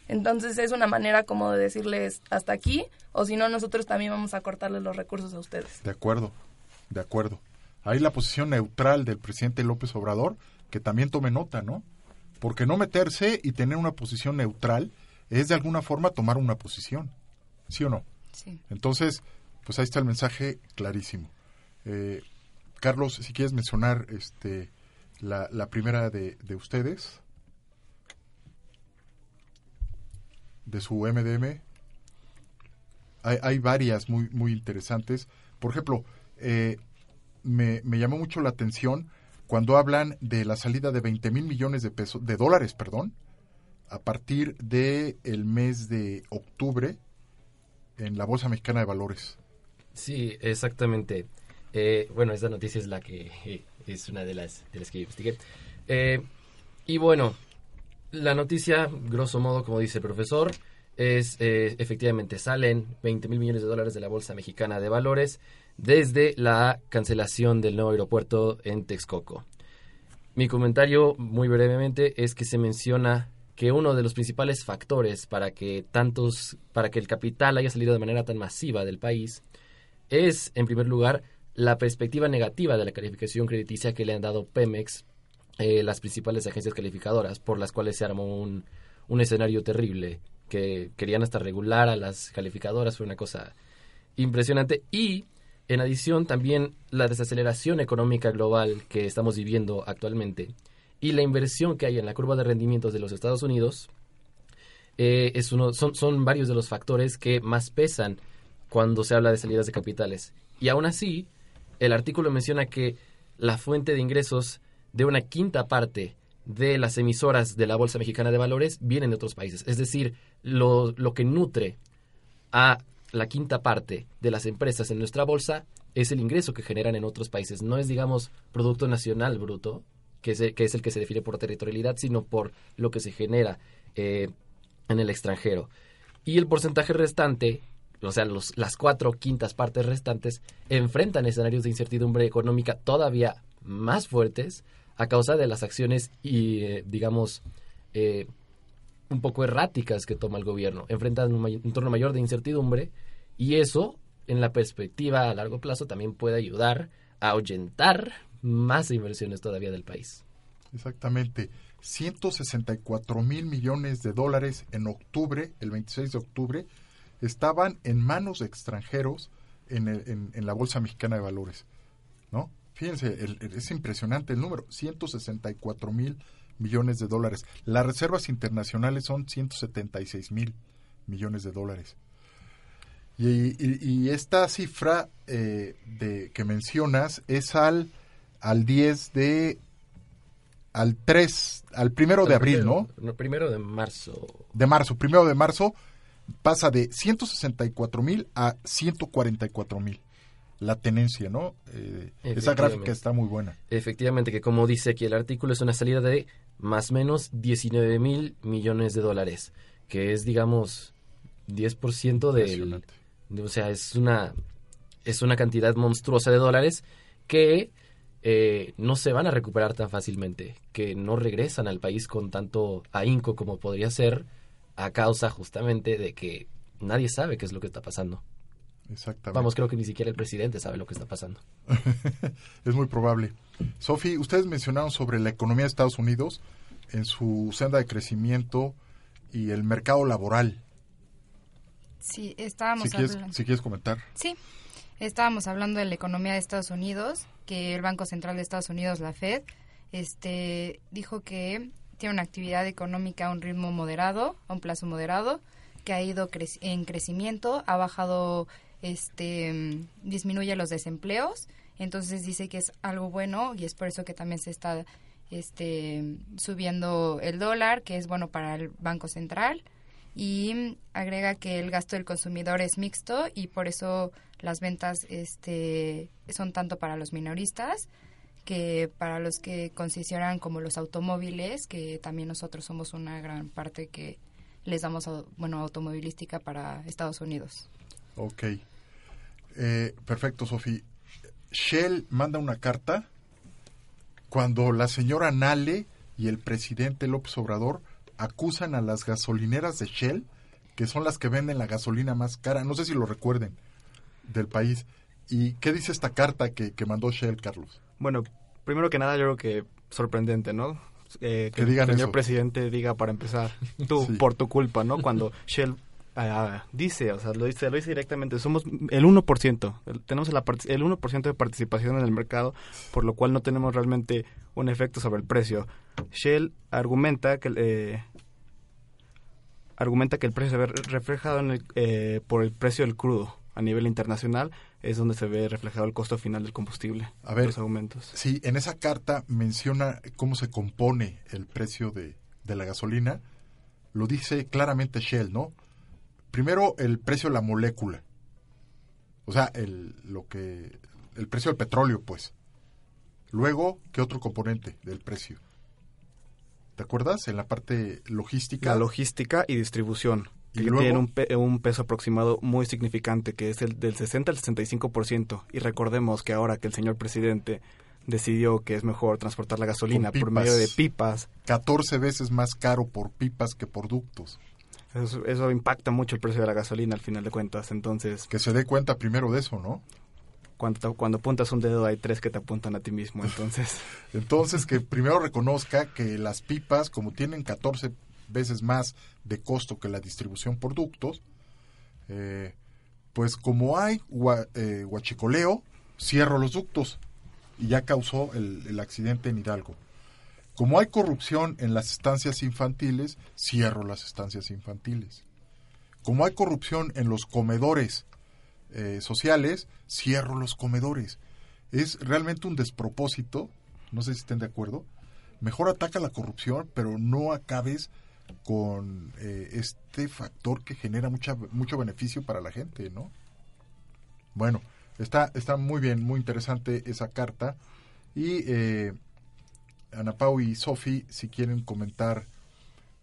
Entonces es una manera como de decirles hasta aquí, o si no, nosotros también vamos a cortarles los recursos a ustedes. De acuerdo, de acuerdo. Hay la posición neutral del presidente López Obrador, que también tome nota, ¿no? Porque no meterse y tener una posición neutral es de alguna forma tomar una posición, ¿sí o no? Sí. Entonces, pues ahí está el mensaje clarísimo. Eh, Carlos, si quieres mencionar este, la, la primera de, de, ustedes, de su MDM. Hay, hay varias muy, muy interesantes. Por ejemplo, eh, me, me, llamó mucho la atención cuando hablan de la salida de 20 mil millones de pesos, de dólares, perdón, a partir del el mes de octubre en la Bolsa Mexicana de Valores. Sí, exactamente. Eh, bueno, esta noticia es la que es una de las, de las que investigué. Eh, y bueno, la noticia, grosso modo, como dice el profesor, es efectivamente salen 20 mil millones de dólares de la Bolsa Mexicana de Valores desde la cancelación del nuevo aeropuerto en Texcoco. Mi comentario, muy brevemente, es que se menciona que uno de los principales factores para que tantos, para que el capital haya salido de manera tan masiva del país es, en primer lugar, la perspectiva negativa de la calificación crediticia que le han dado Pemex, eh, las principales agencias calificadoras, por las cuales se armó un, un escenario terrible, que querían hasta regular a las calificadoras, fue una cosa impresionante. Y, en adición, también la desaceleración económica global que estamos viviendo actualmente y la inversión que hay en la curva de rendimientos de los Estados Unidos, eh, es uno, son, son varios de los factores que más pesan cuando se habla de salidas de capitales. Y aún así, el artículo menciona que la fuente de ingresos de una quinta parte de las emisoras de la Bolsa Mexicana de Valores vienen de otros países. Es decir, lo, lo que nutre a la quinta parte de las empresas en nuestra bolsa es el ingreso que generan en otros países. No es, digamos, Producto Nacional Bruto, que es el que, es el que se define por territorialidad, sino por lo que se genera eh, en el extranjero. Y el porcentaje restante o sea, los, las cuatro quintas partes restantes, enfrentan escenarios de incertidumbre económica todavía más fuertes a causa de las acciones y, eh, digamos, eh, un poco erráticas que toma el gobierno. Enfrentan un, un entorno mayor de incertidumbre y eso, en la perspectiva a largo plazo, también puede ayudar a ahuyentar más inversiones todavía del país. Exactamente. 164 mil millones de dólares en octubre, el 26 de octubre, estaban en manos de extranjeros en, el, en, en la Bolsa Mexicana de Valores. ¿no? Fíjense, el, el, es impresionante el número, 164 mil millones de dólares. Las reservas internacionales son 176 mil millones de dólares. Y, y, y esta cifra eh, de, que mencionas es al, al 10 de al 3, al primero de abril, ¿no? No, primero de marzo. De marzo, primero de marzo, pasa de 164 mil a 144 mil. La tenencia, ¿no? Eh, esa gráfica está muy buena. Efectivamente, que como dice aquí el artículo, es una salida de más o menos 19 mil millones de dólares, que es, digamos, 10% del... De, o sea, es una es una cantidad monstruosa de dólares que eh, no se van a recuperar tan fácilmente, que no regresan al país con tanto ahínco como podría ser a causa justamente de que nadie sabe qué es lo que está pasando. Exactamente. Vamos, creo que ni siquiera el presidente sabe lo que está pasando. es muy probable. Sofi, ustedes mencionaron sobre la economía de Estados Unidos en su senda de crecimiento y el mercado laboral. Sí, estábamos si quieres, hablando. si quieres comentar. Sí, estábamos hablando de la economía de Estados Unidos, que el Banco Central de Estados Unidos, la Fed, este, dijo que tiene una actividad económica a un ritmo moderado, a un plazo moderado, que ha ido crec en crecimiento, ha bajado, este, disminuye los desempleos, entonces dice que es algo bueno y es por eso que también se está este, subiendo el dólar, que es bueno para el Banco Central y agrega que el gasto del consumidor es mixto y por eso las ventas este, son tanto para los minoristas que para los que consideran como los automóviles, que también nosotros somos una gran parte que les damos bueno automovilística para Estados Unidos. Ok. Eh, perfecto, Sofía. Shell manda una carta cuando la señora Nale y el presidente López Obrador acusan a las gasolineras de Shell, que son las que venden la gasolina más cara, no sé si lo recuerden, del país. ¿Y qué dice esta carta que, que mandó Shell, Carlos? Bueno, primero que nada, yo creo que sorprendente, ¿no? Eh, que, que el señor eso. presidente diga para empezar, tú, Sí. por tu culpa, ¿no? Cuando Shell ah, dice, o sea, lo dice, lo dice directamente, somos el 1%, el- tenemos la part- el 1% de participación en el mercado, por lo cual no tenemos realmente un efecto sobre el precio. Shell argumenta que eh, argumenta que el precio se ve re- reflejado en el, eh, por el precio del crudo a nivel internacional es donde se ve reflejado el costo final del combustible. A ver, los aumentos. Sí, en esa carta menciona cómo se compone el precio de, de la gasolina. Lo dice claramente Shell, ¿no? Primero, el precio de la molécula. O sea, el, lo que, el precio del petróleo, pues. Luego, ¿qué otro componente del precio? ¿Te acuerdas? En la parte logística. La logística y distribución. Y que luego- tienen un, pe- un peso aproximado muy significante, que es el del 60 al 65%. Y recordemos que ahora que el señor presidente decidió que es mejor transportar la gasolina por medio de pipas, 14 veces más caro por pipas que por ductos. Eso, eso impacta mucho el precio de la gasolina al final de cuentas. Entonces, Que se dé cuenta primero de eso, ¿no? cuando, te- cuando apuntas un dedo hay tres que te apuntan a ti mismo. Entonces, Entonces, que primero reconozca que las pipas, como tienen 14 veces más de costo que la distribución por ductos, eh, pues como hay gua- eh, guachicoleo, cierro los ductos. Y ya causó el, el accidente en Hidalgo. Como hay corrupción en las estancias infantiles, cierro las estancias infantiles. Como hay corrupción en los comedores eh, sociales, cierro los comedores. Es realmente un despropósito, no sé si estén de acuerdo. Mejor ataca la corrupción, pero no acabes con eh, este factor que genera mucho beneficio para la gente, ¿no? Bueno, está, está muy bien, muy interesante esa carta. Y eh, Ana Pau y Sofi, si quieren comentar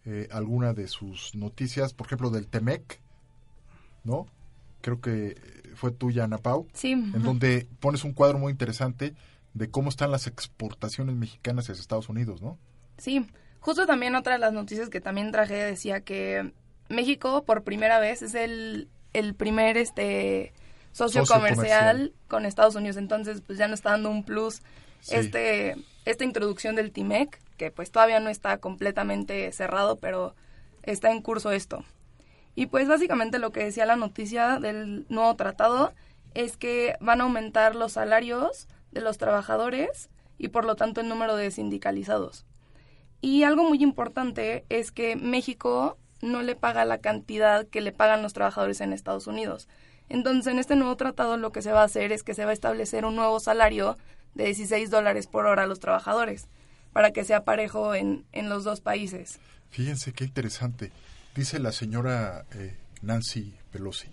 eh, alguna de sus noticias, por ejemplo, del Temec, ¿no? Creo que fue tuya, Ana Pau. Sí. En donde pones un cuadro muy interesante de cómo están las exportaciones mexicanas hacia Estados Unidos, ¿no? Sí, justo también otra de las noticias que también traje decía que México por primera vez es el, el primer este socio, Socio comercial, comercial. con Estados Unidos, entonces pues ya nos está dando un plus Sí. este esta introducción del TIMEC, que pues todavía no está completamente cerrado, pero está en curso esto. Y pues básicamente lo que decía la noticia del nuevo tratado es que van a aumentar los salarios de los trabajadores y por lo tanto el número de sindicalizados. Y algo muy importante es que México no le paga la cantidad que le pagan los trabajadores en Estados Unidos. Entonces, en este nuevo tratado lo que se va a hacer es que se va a establecer un nuevo salario de 16 dólares por hora a los trabajadores, para que sea parejo en, en los dos países. Fíjense qué interesante. Dice la señora eh, Nancy Pelosi,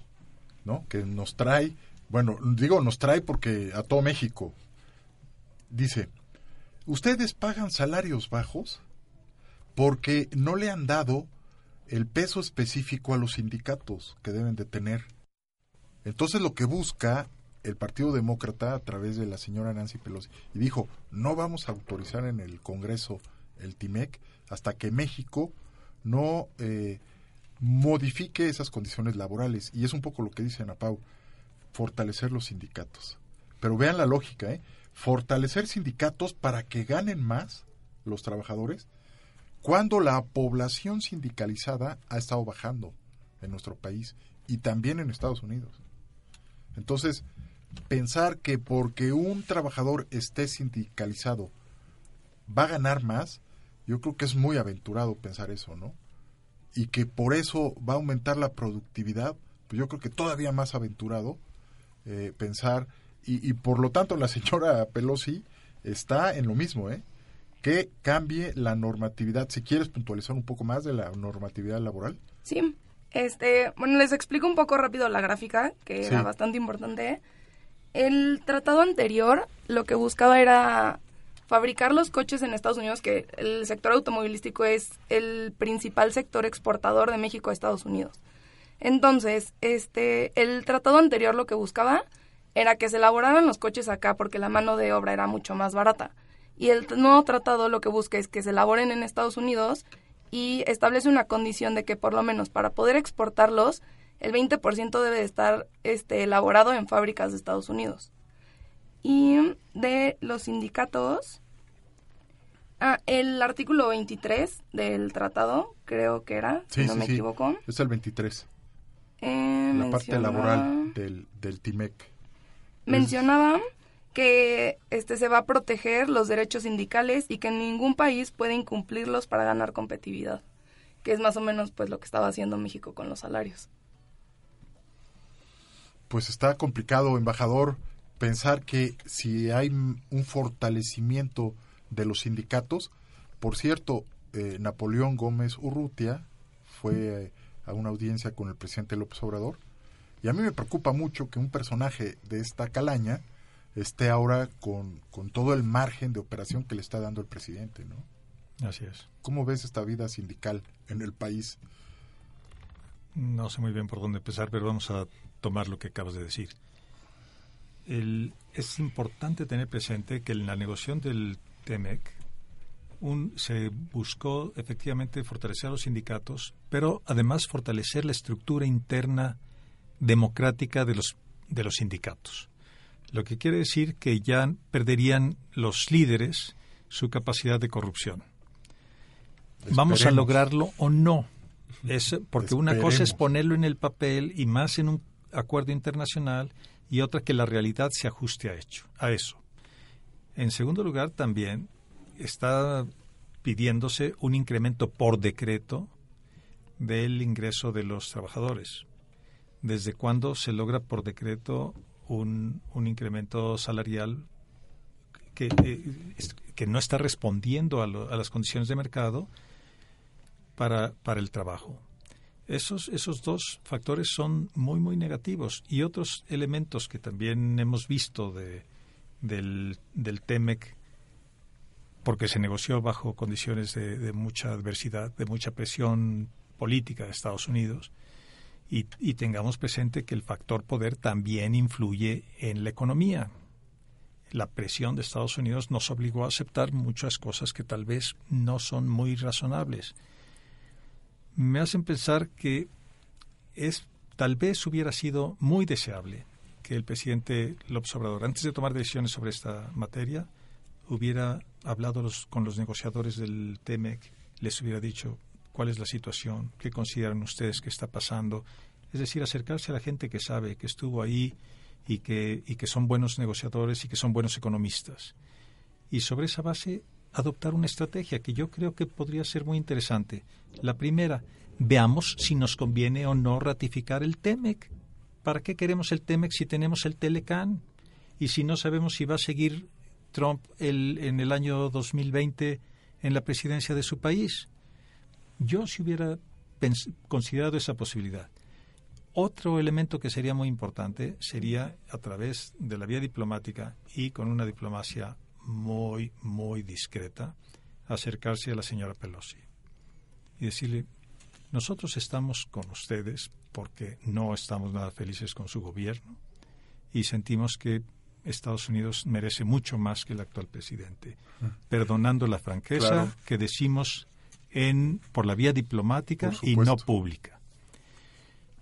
¿no? Que nos trae, bueno, digo nos trae porque a todo México. Dice, ustedes pagan salarios bajos porque no le han dado el peso específico a los sindicatos que deben de tener. Entonces lo que busca el Partido Demócrata a través de la señora Nancy Pelosi y dijo, no vamos a autorizar en el Congreso el TIMEC hasta que México no eh, modifique esas condiciones laborales. Y es un poco lo que dice Ana Pau, fortalecer los sindicatos. Pero vean la lógica, ¿eh? Fortalecer sindicatos para que ganen más los trabajadores cuando la población sindicalizada ha estado bajando en nuestro país y también en Estados Unidos. Entonces, pensar que porque un trabajador esté sindicalizado va a ganar más, yo creo que es muy aventurado pensar eso, ¿no? Y que por eso va a aumentar la productividad, pues yo creo que todavía más aventurado eh, pensar, y, y por lo tanto la señora Pelosi está en lo mismo, ¿eh? Que cambie la normatividad. Si quieres puntualizar un poco más de la normatividad laboral. Sí, este, bueno, les explico un poco rápido la gráfica, que Sí. era bastante importante. El tratado anterior lo que buscaba era fabricar los coches en Estados Unidos, que el sector automovilístico es el principal sector exportador de México a Estados Unidos. Entonces, este, el tratado anterior lo que buscaba era que se elaboraran los coches acá porque la mano de obra era mucho más barata. Y el nuevo tratado lo que busca es que se elaboren en Estados Unidos y establece una condición de que por lo menos para poder exportarlos, el 20% debe de estar este, elaborado en fábricas de Estados Unidos. Y de los sindicatos, ah, el artículo 23 del tratado, creo que era, si Sí, no sí, me sí. equivoco. Es el 23. eh, la parte laboral del, del TIMEC. mencionaba que este se va a proteger los derechos sindicales y que ningún país puede incumplirlos para ganar competitividad, que es más o menos pues lo que estaba haciendo México con los salarios. Pues está complicado, embajador, pensar que si hay un fortalecimiento de los sindicatos, por cierto, eh, Napoleón Gómez Urrutia fue a una audiencia con el presidente López Obrador, y a mí me preocupa mucho que un personaje de esta calaña esté ahora con, con todo el margen de operación que le está dando el presidente, ¿no? Así es. ¿Cómo ves esta vida sindical en el país? No sé muy bien por dónde empezar, pero vamos a tomar lo que acabas de decir. El- es importante tener presente que en la negociación del TEMEC un, se buscó efectivamente fortalecer a los sindicatos, pero además fortalecer la estructura interna democrática de los, de los sindicatos. Lo que quiere decir que ya perderían los líderes su capacidad de corrupción. ¿Vamos a lograrlo o no? Es porque una cosa es ponerlo en el papel y más en un acuerdo internacional y otra que la realidad se ajuste a, hecho, a eso. En segundo lugar, también está pidiéndose un incremento por decreto del ingreso de los trabajadores. ¿Desde cuándo se logra por decreto un, un incremento salarial que, eh, que no está respondiendo a, lo- a las condiciones de mercado para, para el trabajo? Esos, esos dos factores son muy, muy negativos. Y otros elementos que también hemos visto de, del, del TEMEC, porque se negoció bajo condiciones de, de mucha adversidad, de mucha presión política de Estados Unidos, y, y tengamos presente que el factor poder también influye en la economía. La presión de Estados Unidos nos obligó a aceptar muchas cosas que tal vez no son muy razonables me hacen pensar que es tal vez hubiera sido muy deseable que el presidente López Obrador, antes de tomar decisiones sobre esta materia, hubiera hablado con los negociadores del TEMEC, les hubiera dicho cuál es la situación, qué consideran ustedes que está pasando, es decir, acercarse a la gente que sabe, que estuvo ahí y que, y que son buenos negociadores y que son buenos economistas. Y sobre esa base adoptar una estrategia que yo creo que podría ser muy interesante. La primera, veamos si nos conviene o no ratificar el TEMEC. ¿Para qué queremos el TEMEC si tenemos el Telecan? Y si no sabemos si va a seguir Trump el- en el año 2020 en la presidencia de su país. Yo si hubiera considerado esa posibilidad. Otro elemento que sería muy importante sería a través de la vía diplomática y con una diplomacia muy, muy discreta, acercarse a la señora Pelosi y decirle, nosotros estamos con ustedes porque no estamos nada felices con su gobierno y sentimos que Estados Unidos merece mucho más que el actual presidente, perdonando la franqueza Claro. que decimos en por la vía diplomática y no pública.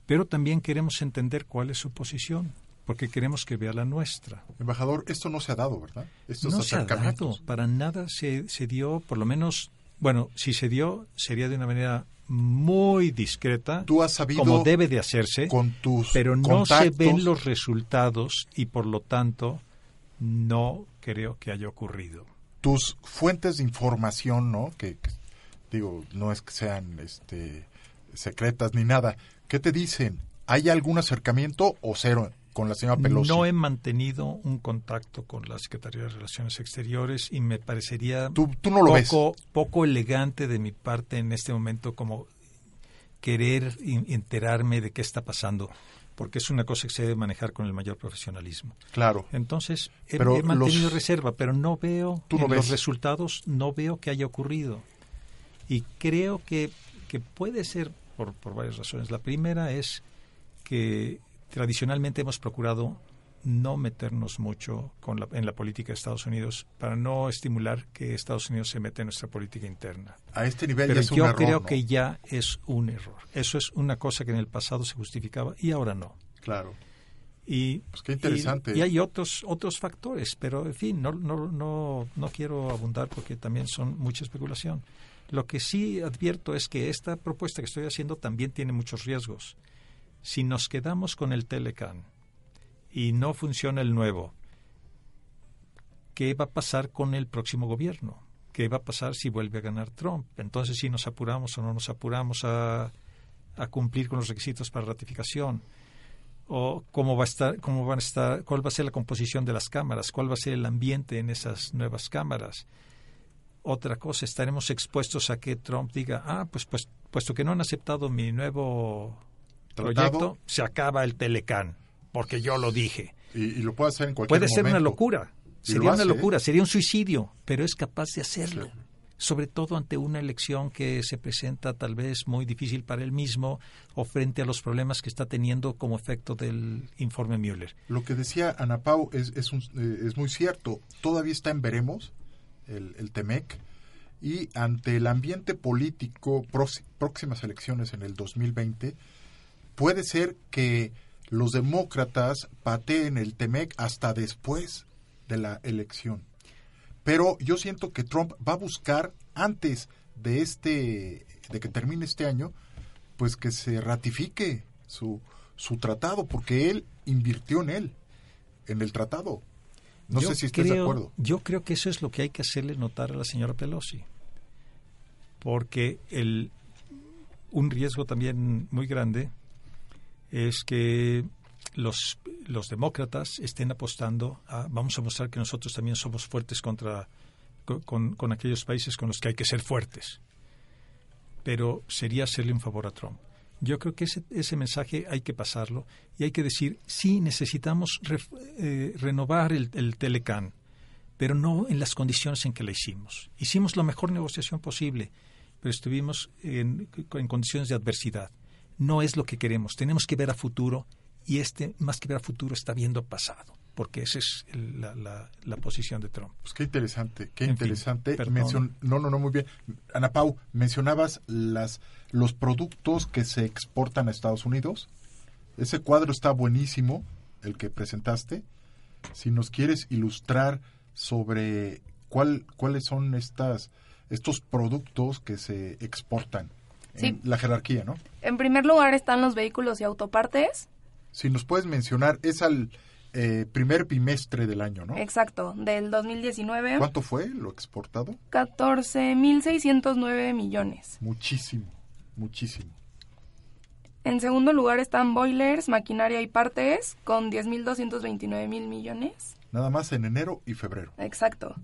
Pero también queremos entender cuál es su posición, porque queremos que vea la nuestra. Embajador, esto no se ha dado, ¿verdad? Estos no se ha dado, para nada se, se dio, por lo menos, bueno, si se dio, sería de una manera muy discreta, Tú has sabido como debe de hacerse, con tus pero no se ven los resultados y por lo tanto no creo que haya ocurrido. tus fuentes de información, ¿no? Que, que, digo, no es que sean este secretas ni nada. ¿Qué te dicen? ¿Hay algún acercamiento o cero con la señora Pelosi? No he mantenido un contacto con la Secretaría de Relaciones Exteriores y me parecería Tú- tú no lo ves. poco, poco elegante de mi parte en este momento como querer enterarme de qué está pasando, porque es una cosa que se debe manejar con el mayor profesionalismo. Claro. Entonces, he, mantenido los- reserva, pero no veo Tú no en los resultados, no veo que haya ocurrido. Y creo que, que puede ser por, por varias razones. La primera es que tradicionalmente hemos procurado no meternos mucho con la- en la política de Estados Unidos para no estimular que Estados Unidos se meta en nuestra política interna. A este nivel Pero ya es un yo error, creo ¿no? que ya es un error. Eso es una cosa que en el pasado se justificaba y ahora no. Claro. Y, Pues qué interesante. y, y hay otros otros factores, pero en fin, no, no, no, no quiero abundar porque también son mucha especulación. Lo que sí advierto es que esta propuesta que estoy haciendo también tiene muchos riesgos. Si nos quedamos con el Telecan y no funciona el nuevo, ¿qué va a pasar con el próximo gobierno? ¿Qué va a pasar si vuelve a ganar Trump? Entonces, si nos apuramos o no nos apuramos a, cumplir con los requisitos para ratificación o cómo va a estar, cómo van a estar, cuál va a ser la composición de las cámaras, cuál va a ser el ambiente en esas nuevas cámaras. Otra cosa, estaremos expuestos a que Trump diga, ah, pues, pues puesto que no han aceptado mi nuevo Tratado. proyecto, se acaba el Telecán, porque yo lo dije. Y, y lo puede hacer en cualquier Puede ser una locura, sería una ¿eh? locura, sería un suicidio, pero es capaz de hacerlo. Sobre todo ante una elección que se presenta tal vez muy difícil para él mismo o frente a los problemas que está teniendo como efecto del informe Mueller. Lo que decía Ana Pau es, es, un- eh, es muy cierto. Todavía está en veremos el, el TEMEC y ante el ambiente político próximas elecciones en el 2020 puede ser que los demócratas pateen el TEMEC hasta después de la elección. Pero yo siento que Trump va a buscar antes de este de que termine este año pues que se ratifique su su tratado porque él invirtió en él en el tratado. No Yo sé si estás de acuerdo. Yo creo que eso es lo que hay que hacerle notar a la señora Pelosi. Porque el, un riesgo también muy grande es que los, los demócratas estén apostando a vamos a mostrar que nosotros también somos fuertes contra co- con, con aquellos países con los que hay que ser fuertes. Pero sería hacerle un favor a Trump. Yo creo que ese, ese mensaje hay que pasarlo y hay que decir, sí, necesitamos eh, renovar el, el Telecan, pero no en las condiciones en que la hicimos. Hicimos la mejor negociación posible, pero estuvimos en, en condiciones de adversidad. No es lo que queremos. Tenemos que ver a futuro y este, más que ver a futuro, está viendo pasado, porque esa es la, la- la posición de Trump. Pues qué interesante, qué En fin, interesante. Mencion- no, no, no, muy bien. Ana Pau, mencionabas las los productos que se exportan a Estados Unidos. Ese cuadro está buenísimo, el que presentaste. Si nos quieres ilustrar sobre cuál, cuáles son estas estos productos que se exportan en la jerarquía, ¿no? En primer lugar están los vehículos y autopartes. Si nos puedes mencionar, es al eh, primer bimestre del año, ¿no? Exacto, del 2019. ¿Cuánto fue lo exportado? 14.609 millones. Muchísimo, muchísimo. En segundo lugar están boilers, maquinaria y partes con 10.229 mil millones. Nada más en enero y febrero. Exacto.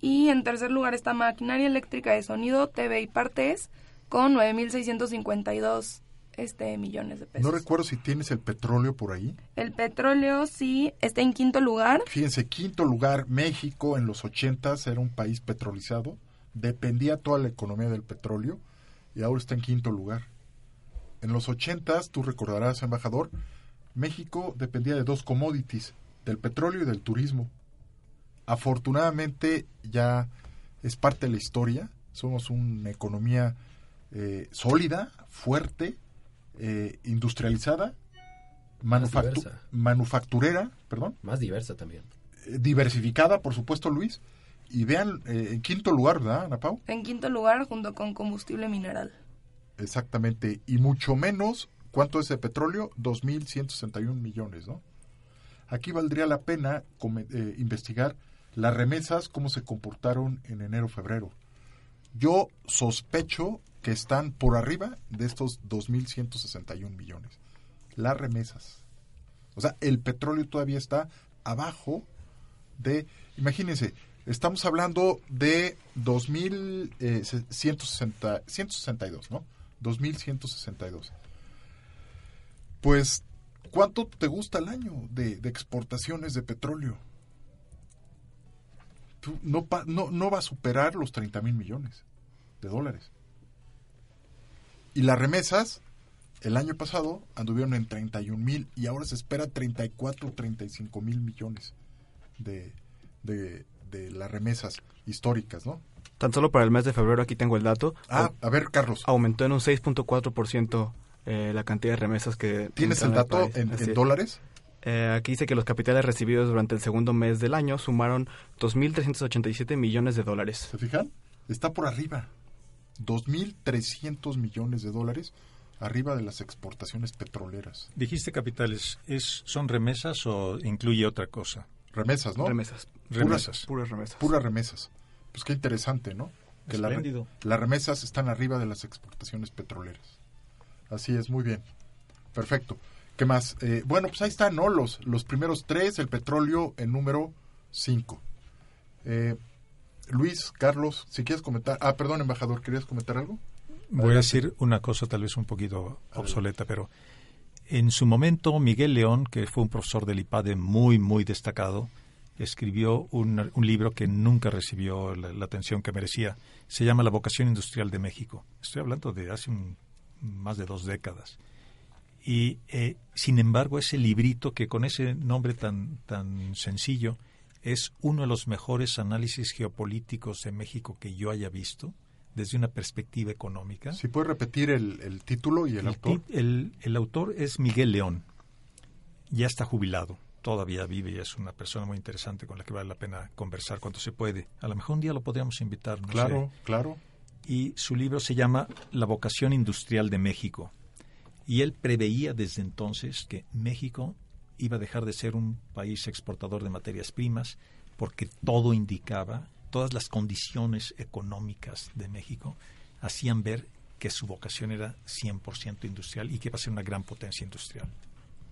Y en tercer lugar está maquinaria eléctrica de sonido, TV y partes con 9.652 este, millones de pesos. No recuerdo si tienes el petróleo por ahí. El petróleo sí está en quinto lugar. Fíjense, quinto lugar, México en los ochentas era un país petrolizado, dependía toda la economía del petróleo y ahora está en quinto lugar. En los ochentas, tú recordarás, embajador, México dependía de dos commodities, del petróleo y del turismo. Afortunadamente ya es parte de la historia. Somos una economía eh, sólida, fuerte, eh, industrializada, manufactu- manufacturera, perdón, Más diversa también. eh, diversificada, por supuesto, Luis. Y vean, eh, en quinto lugar, ¿verdad, Ana Pau? En quinto lugar, junto con combustible mineral. Exactamente. Y mucho menos, ¿cuánto es de petróleo? 2.161 millones, ¿no? Aquí valdría la pena eh, investigar las remesas, cómo se comportaron en enero-febrero. Yo sospecho que están por arriba de estos 2.161 millones. Las remesas. O sea, el petróleo todavía está abajo de, imagínense, estamos hablando de 2.160 162, ¿no? 2.162. Pues, ¿cuánto te gusta el año de, exportaciones de petróleo? No, no, no va a superar los 30 mil millones de dólares. Y las remesas, el año pasado anduvieron en 31 mil y ahora se espera 34, 35 mil millones de, de, de las remesas históricas, ¿no? Tan solo para el mes de febrero, aquí tengo el dato. Ah, a ver, Carlos. Aumentó en un 6.4% eh, la cantidad de remesas que... ¿Tienes el dato en, dólares? Eh, aquí dice que los capitales recibidos durante el segundo mes del año sumaron 2.387 millones de dólares. ¿Se fijan? Está por arriba. 2.300 millones de dólares arriba de las exportaciones petroleras. Dijiste capitales, ¿es, ¿son remesas o incluye otra cosa? Remesas, ¿no? Remesas. Remesas. Puras remesas. Puras remesas. Pues qué interesante, ¿no? Que la las remesas están arriba de las exportaciones petroleras. Así es, muy bien. Perfecto. ¿Qué más? Eh, bueno, pues ahí están, ¿no? Los, los primeros tres, el petróleo en número cinco. Eh, Luis, Carlos, si quieres comentar. Ah, perdón, embajador, ¿querías comentar algo? Voy a decir una cosa tal vez un poquito obsoleta, pero en su momento Miguel León, que fue un profesor del IPADE muy, muy destacado, escribió un, un libro que nunca recibió la, la atención que merecía. Se llama La vocación industrial de México. Estoy hablando de hace un- más de dos décadas. Y, eh, sin embargo, ese librito que con ese nombre tan, tan sencillo es uno de los mejores análisis geopolíticos de México que yo haya visto desde una perspectiva económica. Si puedes repetir el, el título y el, El, autor. el- el autor es Miguel León. Ya está jubilado, todavía vive y es una persona muy interesante con la que vale la pena conversar cuando se puede. A lo mejor un día lo podríamos invitar. no Claro, sé. claro. Y su libro se llama La vocación industrial de México. Y él preveía desde entonces que México iba a dejar de ser un país exportador de materias primas porque todo indicaba, todas las condiciones económicas de México hacían ver que su vocación era 100% industrial y que iba a ser una gran potencia industrial.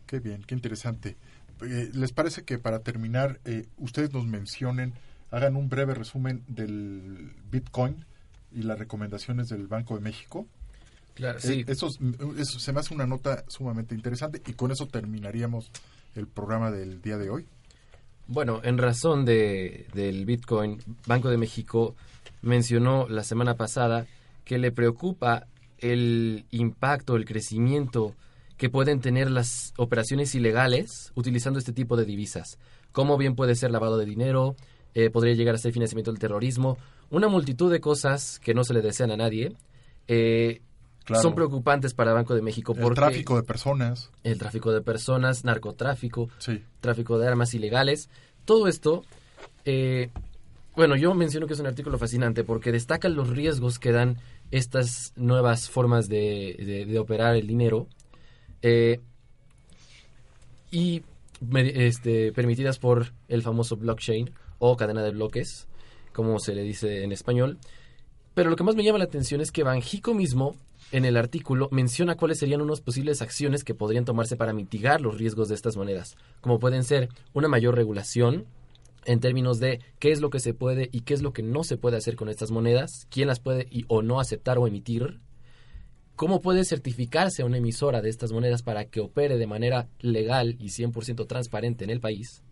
Qué bien, qué interesante. Eh, ¿Les parece que para terminar eh, ustedes nos mencionen, hagan un breve resumen del Bitcoin y las recomendaciones del Banco de México? Claro, Eh, sí. eso, es- eso se me hace una nota sumamente interesante y con eso terminaríamos el programa del día de hoy. Bueno, en razón de, del Bitcoin, Banco de México mencionó la semana pasada que le preocupa el impacto, el crecimiento que pueden tener las operaciones ilegales utilizando este tipo de divisas. Como bien puede ser lavado de dinero, eh, podría llegar a ser financiamiento del terrorismo, una multitud de cosas que no se le desean a nadie. eh, Claro. Son preocupantes para Banco de México El porque tráfico de personas. el tráfico de personas, narcotráfico, Sí. tráfico de armas ilegales. Todo esto, eh, bueno, yo menciono que es un artículo fascinante porque destaca los riesgos que dan estas nuevas formas de, de- de operar el dinero eh, y este, permitidas por el famoso blockchain o cadena de bloques, como se le dice en español. Pero lo que más me llama la atención es que Banjico mismo, en el artículo, menciona cuáles serían unas posibles acciones que podrían tomarse para mitigar los riesgos de estas monedas, como pueden ser una mayor regulación en términos de qué es lo que se puede y qué es lo que no se puede hacer con estas monedas, quién las puede y, o no aceptar o emitir, cómo puede certificarse una emisora de estas monedas para que opere de manera legal y 100% transparente en el país.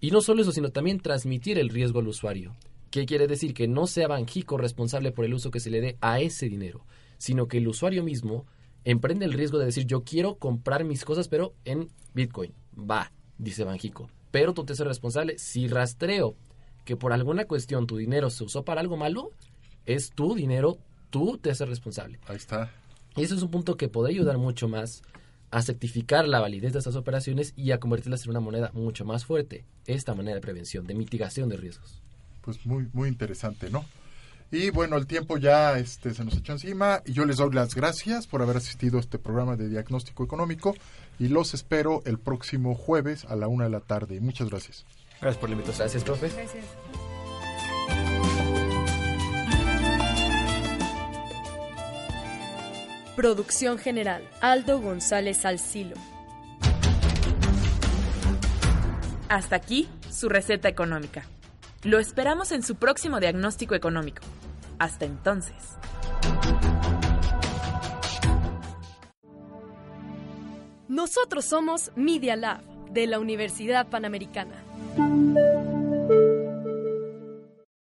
Y no solo eso, sino también transmitir el riesgo al usuario. ¿Qué quiere decir? Que no sea Banjico responsable por el uso que se le dé a ese dinero, sino que el usuario mismo emprende el riesgo de decir yo quiero comprar mis cosas pero en Bitcoin. Va, dice Banjico. pero tú te haces responsable. Si rastreo que por alguna cuestión tu dinero se usó para algo malo, es tu dinero, tú te haces responsable. Ahí está. Y eso es un punto que puede ayudar mucho más a certificar la validez de estas operaciones y a convertirlas en una moneda mucho más fuerte. Esta manera de prevención, de mitigación de riesgos. Pues muy, muy interesante, ¿no? Y bueno, el tiempo ya este, se nos echó encima y yo les doy las gracias por haber asistido a este programa de diagnóstico económico y los espero el próximo jueves a la una de la tarde. Muchas gracias. Gracias por la invitación. Gracias, profe. Gracias. Producción general, Aldo González Alcilo. Hasta aquí su receta económica. Lo esperamos en su próximo diagnóstico económico. Hasta entonces. Nosotros somos Media Lab de la Universidad Panamericana.